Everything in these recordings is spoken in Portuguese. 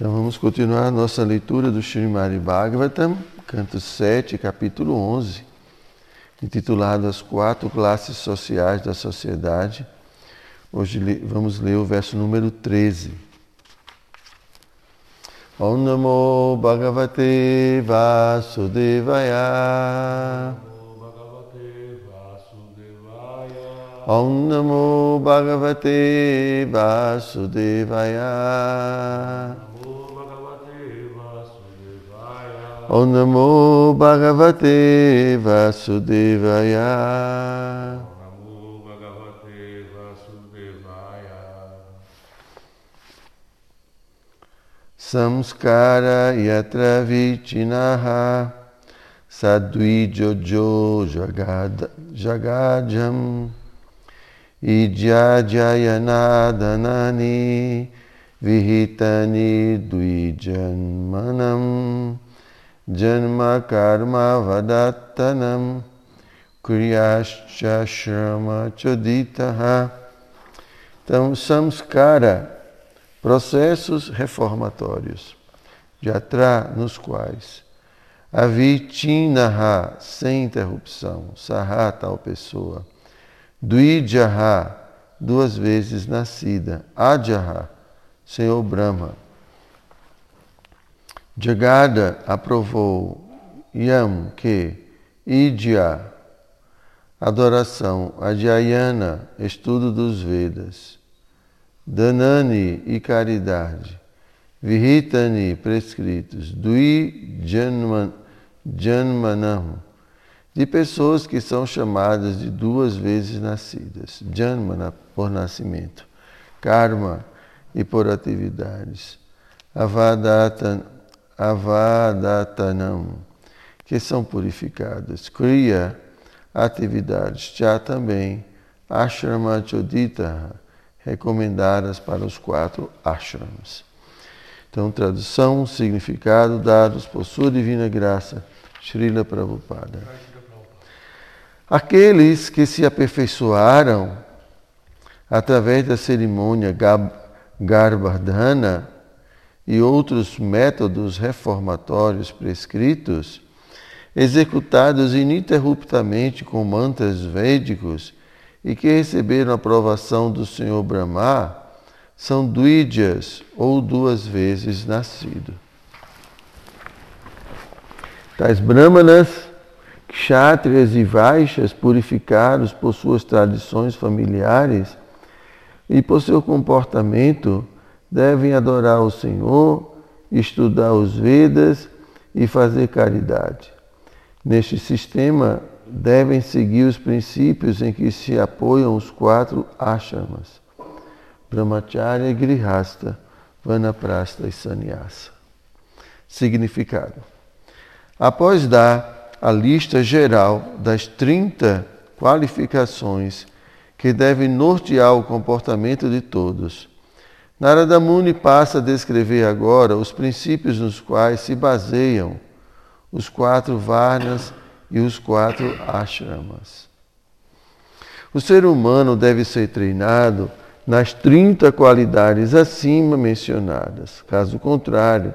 Então vamos continuar a nossa leitura do Srimad Bhagavatam, canto 7, capítulo 11, intitulado As Quatro Classes Sociais da Sociedade. Hoje vamos ler o verso número 13. Om Namo Bhagavate Vasudevaya. Om Namo Bhagavate Vasudevaya. Om Namo Bhagavate Vasudevaya. Samskara yatra vichinaha sadvijojo jagad, jagadjam ijyajayanadhanani vihitani dvijanmanam Janma karma vadattanam kriyascha shrama choditaha. Então, samskara, processos reformatórios, jatra, nos quais avitinaha, sem interrupção, saha, tal pessoa, duijaha, duas vezes nascida, ajaha, Senhor Brahma, Jagada aprovou Yam que Idya, adoração, Adhyayana, estudo dos Vedas, Danani e caridade, Vihitani, prescritos, Dui Janman, Janmanam, de pessoas que são chamadas de duas vezes nascidas, Janmana, por nascimento, Karma e por atividades, Avadata, avadatanam, que são purificadas. Kriya, atividades. Já também, ashrama chodita, recomendadas para os quatro ashrams. Então, tradução, significado dados por sua divina graça, Srila Prabhupada. Aqueles que se aperfeiçoaram através da cerimônia Garbhardhana, e outros métodos reformatórios prescritos, executados ininterruptamente com mantras védicos e que receberam aprovação do Senhor Brahma, são duídias ou duas vezes nascido. Tais brahmanas, kshatriyas e vaixas purificados por suas tradições familiares e por seu comportamento, devem adorar o Senhor, estudar os Vedas e fazer caridade. Neste sistema, devem seguir os princípios em que se apoiam os quatro ashrams: Brahmacharya, Grihasta, Vanaprastha e Sannyasa. Significado: Após dar a lista geral das 30 qualificações que devem nortear o comportamento de todos, Narada Muni passa a descrever agora os princípios nos quais se baseiam os quatro Varnas e os quatro Ashramas. O ser humano deve ser treinado nas 30 qualidades acima mencionadas. Caso contrário,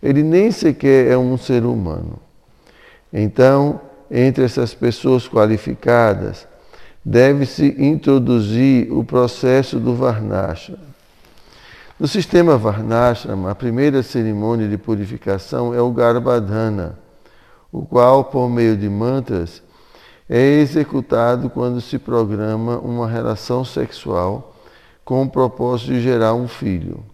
ele nem sequer é um ser humano. Então, entre essas pessoas qualificadas, deve-se introduzir o processo do Varnashram no sistema Varnashrama, a primeira cerimônia de purificação é o Garbhadhana, o qual, por meio de mantras, é executado quando se programa uma relação sexual com o propósito de gerar um filho.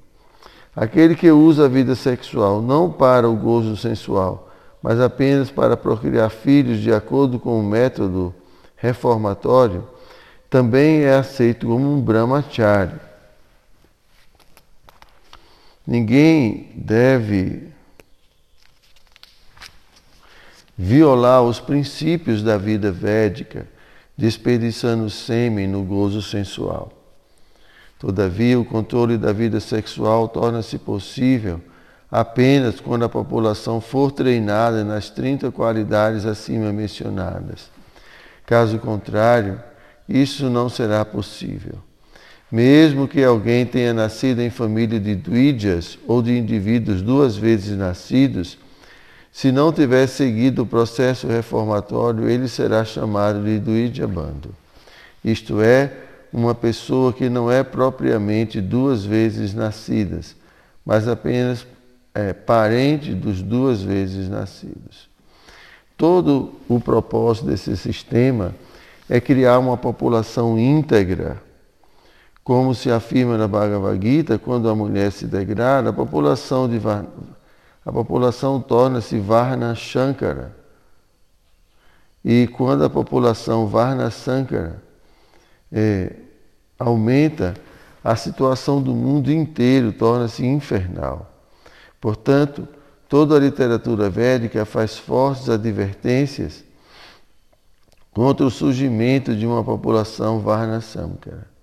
Aquele que usa a vida sexual não para o gozo sensual, mas apenas para procriar filhos de acordo com o método reformatório, também é aceito como um brahmachari. Ninguém deve violar os princípios da vida védica, desperdiçando sêmen no gozo sensual. Todavia, o controle da vida sexual torna-se possível apenas quando a população for treinada nas 30 qualidades acima mencionadas. Caso contrário, isso não será possível. Mesmo que alguém tenha nascido em família de Dvidyas ou de indivíduos duas vezes nascidos, se não tiver seguido o processo reformatório, ele será chamado de Dvidya Bando. Isto é, uma pessoa que não é propriamente duas vezes nascidas, mas apenas é, parente dos duas vezes nascidos. Todo o propósito desse sistema é criar uma população íntegra como se afirma na Bhagavad Gita, quando a mulher se degrada, a população, de, a população torna-se Varna Shankara. E quando a população Varna Shankara é, aumenta, a situação do mundo inteiro torna-se infernal. Portanto, toda a literatura védica faz fortes advertências contra o surgimento de uma população Varna Shankara.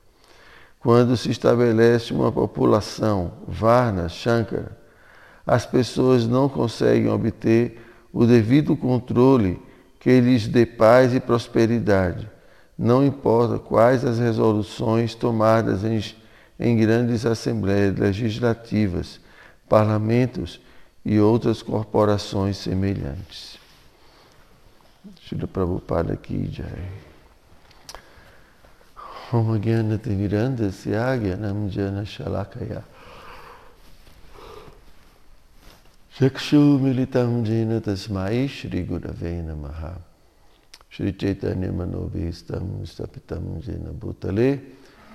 Quando se estabelece uma população, Varna, Shankara, as pessoas não conseguem obter o devido controle que lhes dê paz e prosperidade, não importa quais as resoluções tomadas em, em grandes assembleias legislativas, parlamentos e outras corporações semelhantes. Shri Prabhupada aqui, Jai. Om Jnanatimirandasya Jnanam Jana Shalakaya. Chakshu Militam Jena Tasmai Shri Gurave Namaha. Shri Chaitanya Manobhistam Stapitam Jena Bhutale.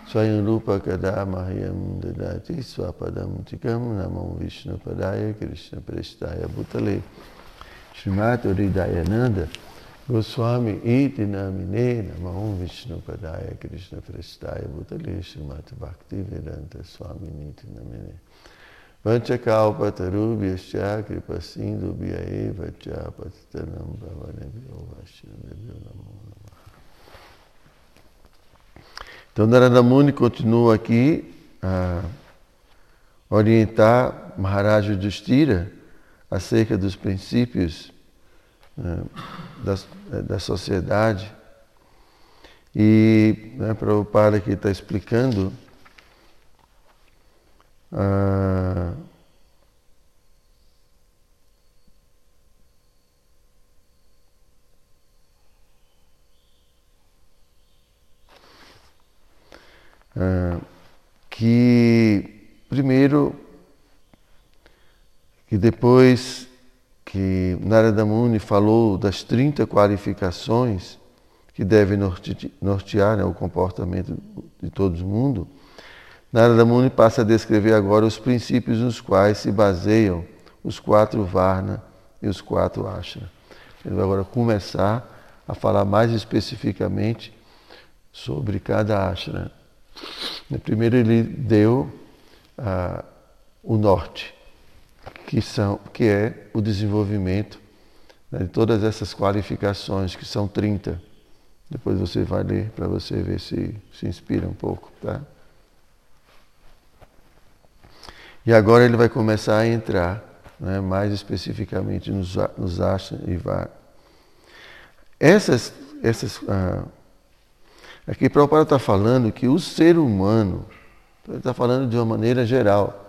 Swayam Rupa Kada Mahayam Dadati Swapadam Tikam Namam Vishnu Padaya Krishna Prestaya Bhutale. Srimati Uridayananda Goswami namahum Vishnu Padaya Krishna Prestaya Bhutale Srimati Bhakti Vedanta Swami niti namine Vanchakalpa tarubhyascha kripa sindhu bhyaeva cha patitanam bhavanebhyo vaishnavebhyo namo Então Narada Muni continua aqui a orientar Maharaj Yudhishthira acerca dos princípios né, da, da sociedade. E né, padre que está explicando, ah, ah, que primeiro que depois que Narada Muni falou das 30 qualificações que devem nortear né, o comportamento de todo mundo, Narada Muni passa a descrever agora os princípios nos quais se baseiam os quatro Varna e os quatro Ashra. Ele vai agora começar a falar mais especificamente sobre cada Ashra. Primeiro ele deu ah, o norte, que, são, que é o desenvolvimento né, de todas essas qualificações, que são 30. Depois você vai ler para você ver se se inspira um pouco. Tá? E agora ele vai começar a entrar né, mais especificamente nos, nos Asha e Var. Essas, essas, ah, aqui Prabhupada está falando que o ser humano, ele está falando de uma maneira geral,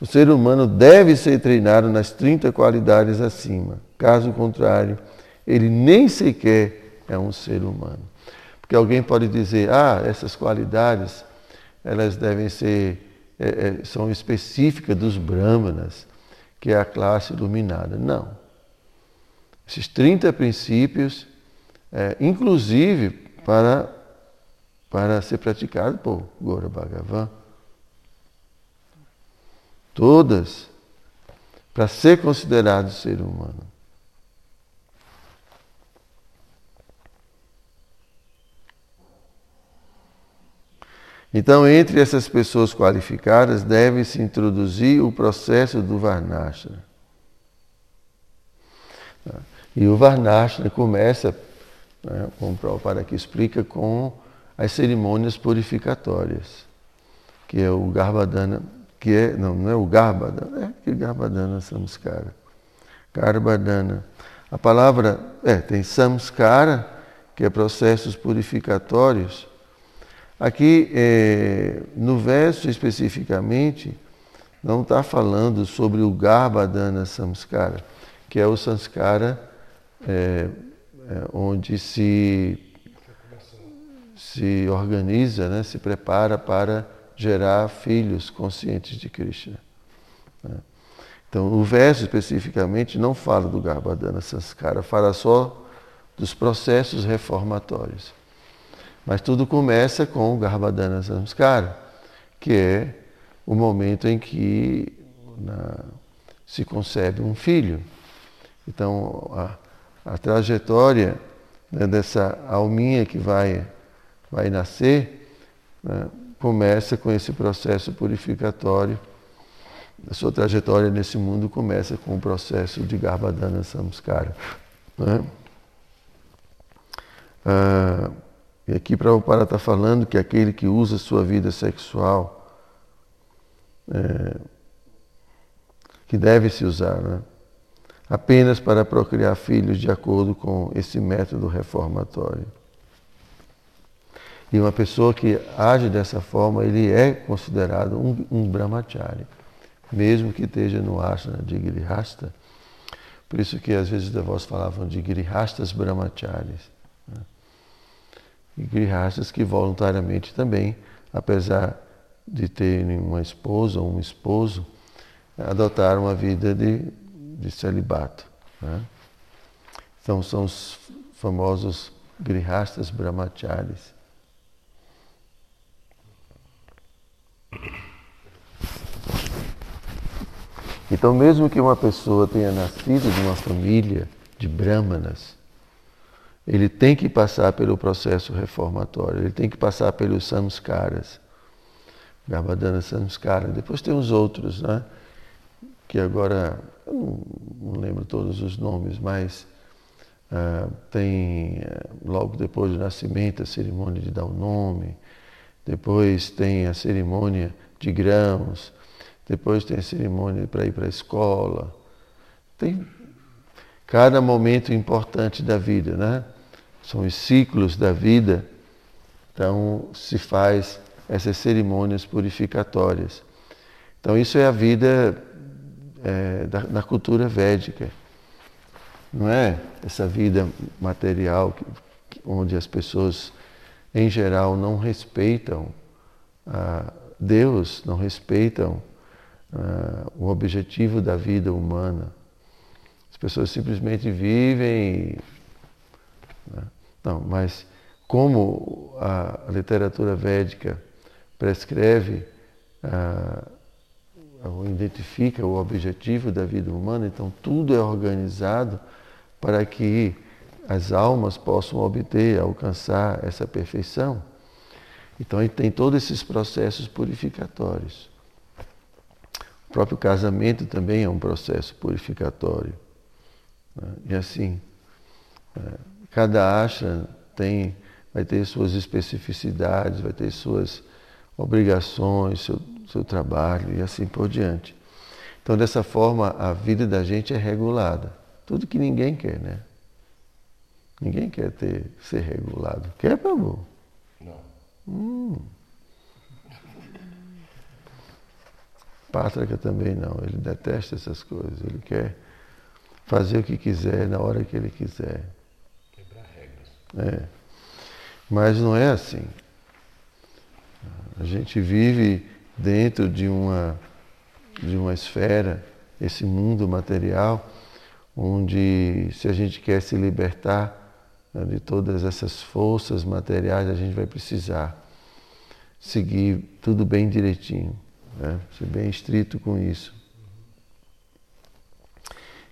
o ser humano deve ser treinado nas 30 qualidades acima. Caso contrário, ele nem sequer é um ser humano. Porque alguém pode dizer, ah, essas qualidades, elas devem ser, é, é, são específicas dos brahmanas, que é a classe iluminada. Não. Esses 30 princípios, é, inclusive para, para ser praticado por Gora Bhagavan, todas, para ser considerado ser humano. Então, entre essas pessoas qualificadas, deve-se introduzir o processo do Varnashana. E o Varnashana começa, né, como o Prabhupada aqui explica, com as cerimônias purificatórias, que é o Garbhadana que é, não, não é o Garbhadana, é que Garbhadana Samskara. Garbhadana. A palavra, é, tem Samskara, que é processos purificatórios. Aqui, é, no verso especificamente, não está falando sobre o Garbhadana Samskara, que é o samskara é, é, onde se, se organiza, né, se prepara para gerar filhos conscientes de Krishna. Né. Então, o verso especificamente não fala do Garbhadana Sanskara, fala só dos processos reformatórios. Mas tudo começa com o Garbhadana Samskara, que é o momento em que na, se concebe um filho. Então, a, a trajetória né, dessa alminha que vai, vai nascer né, começa com esse processo purificatório. A sua trajetória nesse mundo começa com o processo de Garbhadana Samskara. Né? Ah, e aqui Prabhupada está falando que aquele que usa sua vida sexual, é, que deve se usar, né? apenas para procriar filhos de acordo com esse método reformatório. E uma pessoa que age dessa forma, ele é considerado um, um brahmachari, mesmo que esteja no asana de Girihasta. Por isso que às vezes os devotos falavam de Girihastas brahmacharis. Né? E Girihastas que voluntariamente também, apesar de terem uma esposa ou um esposo, adotaram uma vida de de celibato. Né? Então são os famosos grihastas brahmacharis. Então, mesmo que uma pessoa tenha nascido de uma família de brahmanas, ele tem que passar pelo processo reformatório, ele tem que passar pelos samskaras, Garbhadana samskara. Depois tem os outros, né? que agora eu não, não lembro todos os nomes, mas uh, tem uh, logo depois do nascimento a cerimônia de dar o nome, depois tem a cerimônia de grãos, depois tem a cerimônia para ir para a escola. Tem cada momento importante da vida, né? São os ciclos da vida. Então se faz essas cerimônias purificatórias. Então isso é a vida é, da, cultura védica. Não é essa vida material que, onde as pessoas, em geral, não respeitam ah, Deus, não respeitam ah, o objetivo da vida humana. As pessoas simplesmente vivem. Né? Não, mas como a literatura védica prescreve. Ah, ou identifica o objetivo da vida humana, então tudo é organizado para que as almas possam obter, alcançar essa perfeição. Então tem todos esses processos purificatórios. O próprio casamento também é um processo purificatório. Né? E assim, é, cada ashram tem, vai ter suas especificidades, vai ter suas obrigações, seu, seu trabalho e assim por diante. Então, dessa forma, a vida da gente é regulada. Tudo que ninguém quer, né? Ninguém quer ter, ser regulado. Quer, Pablo? Não. Hum. Pátrica também não. Ele detesta essas coisas. Ele quer fazer o que quiser, na hora que ele quiser. Quebrar regras. É. Mas não é assim. A gente vive dentro de uma, de uma esfera, esse mundo material, onde se a gente quer se libertar né, de todas essas forças materiais, a gente vai precisar seguir tudo bem direitinho, né? ser bem estrito com isso.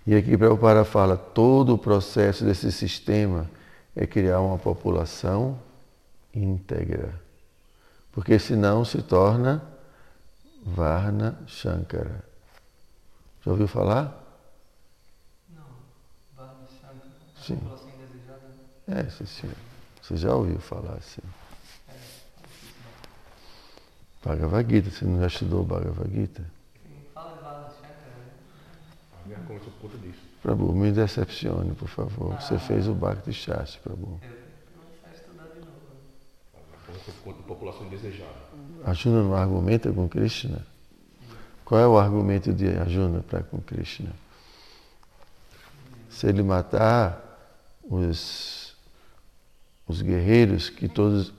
E aqui Prabhupada fala, todo o processo desse sistema é criar uma população íntegra, porque senão se torna Varna Shankara. Já ouviu falar? Não. Varna Shankara. Sim. População indesejada. É, sim, sim. Você já ouviu falar assim? É. Bhagavad Gita, você não já estudou Bhagavad Gita? Né? A disso. Prabhu, me decepcione, por favor. Você fez o Bhakti Shastri, Prabhu. A novo. né? Por conta de população indesejada. Arjuna não argumenta com Krishna? Qual é o argumento de Arjuna para com Krishna? Se ele matar os, os guerreiros, que todos,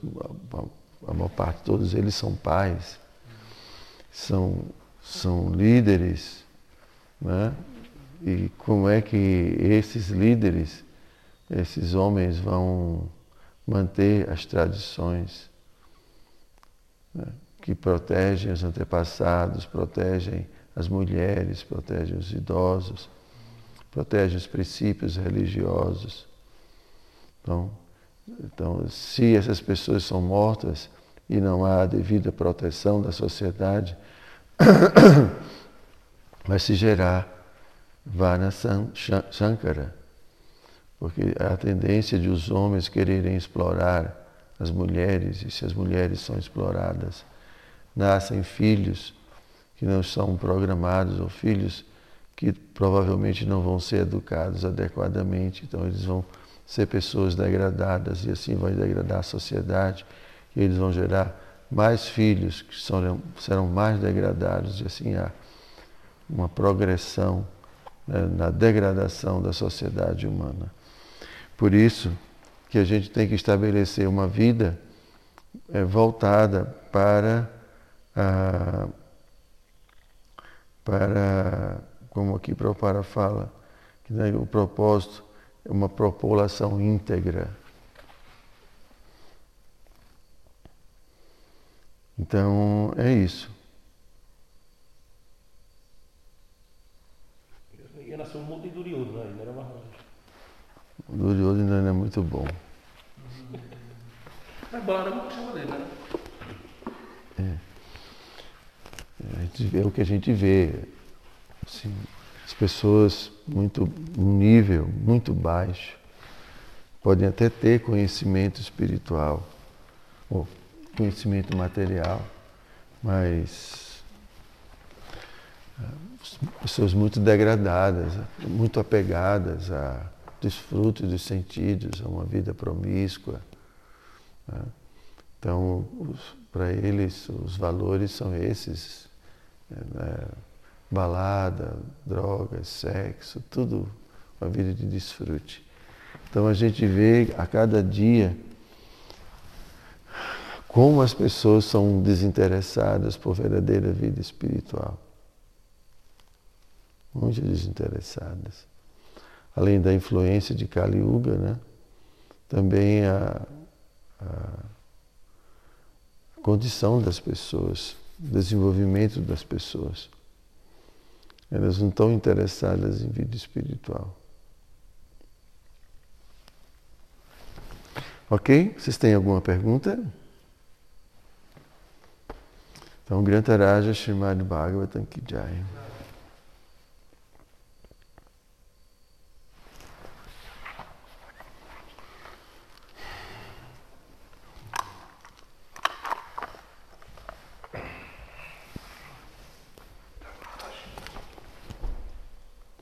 a maior parte, todos eles são pais, são, são líderes, né? e como é que esses líderes, esses homens vão manter as tradições né? que protegem os antepassados, protegem as mulheres, protegem os idosos, protegem os princípios religiosos. Então, então, se essas pessoas são mortas e não há a devida proteção da sociedade, vai se gerar Vana Shankara, porque a tendência de os homens quererem explorar as mulheres, e se as mulheres são exploradas, nascem filhos que não são programados ou filhos que provavelmente não vão ser educados adequadamente, então eles vão ser pessoas degradadas e assim vai degradar a sociedade e eles vão gerar mais filhos que serão, serão mais degradados e assim há uma progressão né, na degradação da sociedade humana. Por isso que a gente tem que estabelecer uma vida é, voltada para a, para como aqui Prabhupada fala, que né, o propósito uma população íntegra. Então, é isso. Ia nascer um monte de Duryodhana, ainda era mais O Duryodhana ainda é muito bom. Mas Balarama não chama dele, né? É. A gente vê o que a gente vê. Assim, as pessoas muito um nível muito baixo podem até ter conhecimento espiritual ou conhecimento material, mas pessoas muito degradadas, muito apegadas a desfrutos dos sentidos, a uma vida promíscua. Né? Então, para eles, os valores são esses. Né? Balada, drogas, sexo, tudo uma vida de desfrute. Então a gente vê a cada dia como as pessoas são desinteressadas por verdadeira vida espiritual. Muito desinteressadas. Além da influência de Kali Yuga, né? também a, a condição das pessoas, o desenvolvimento das pessoas. Elas não estão interessadas em vida espiritual. Ok? Vocês têm alguma pergunta? Então, Grantaraja Srimad Bhagavatam Ki Jai.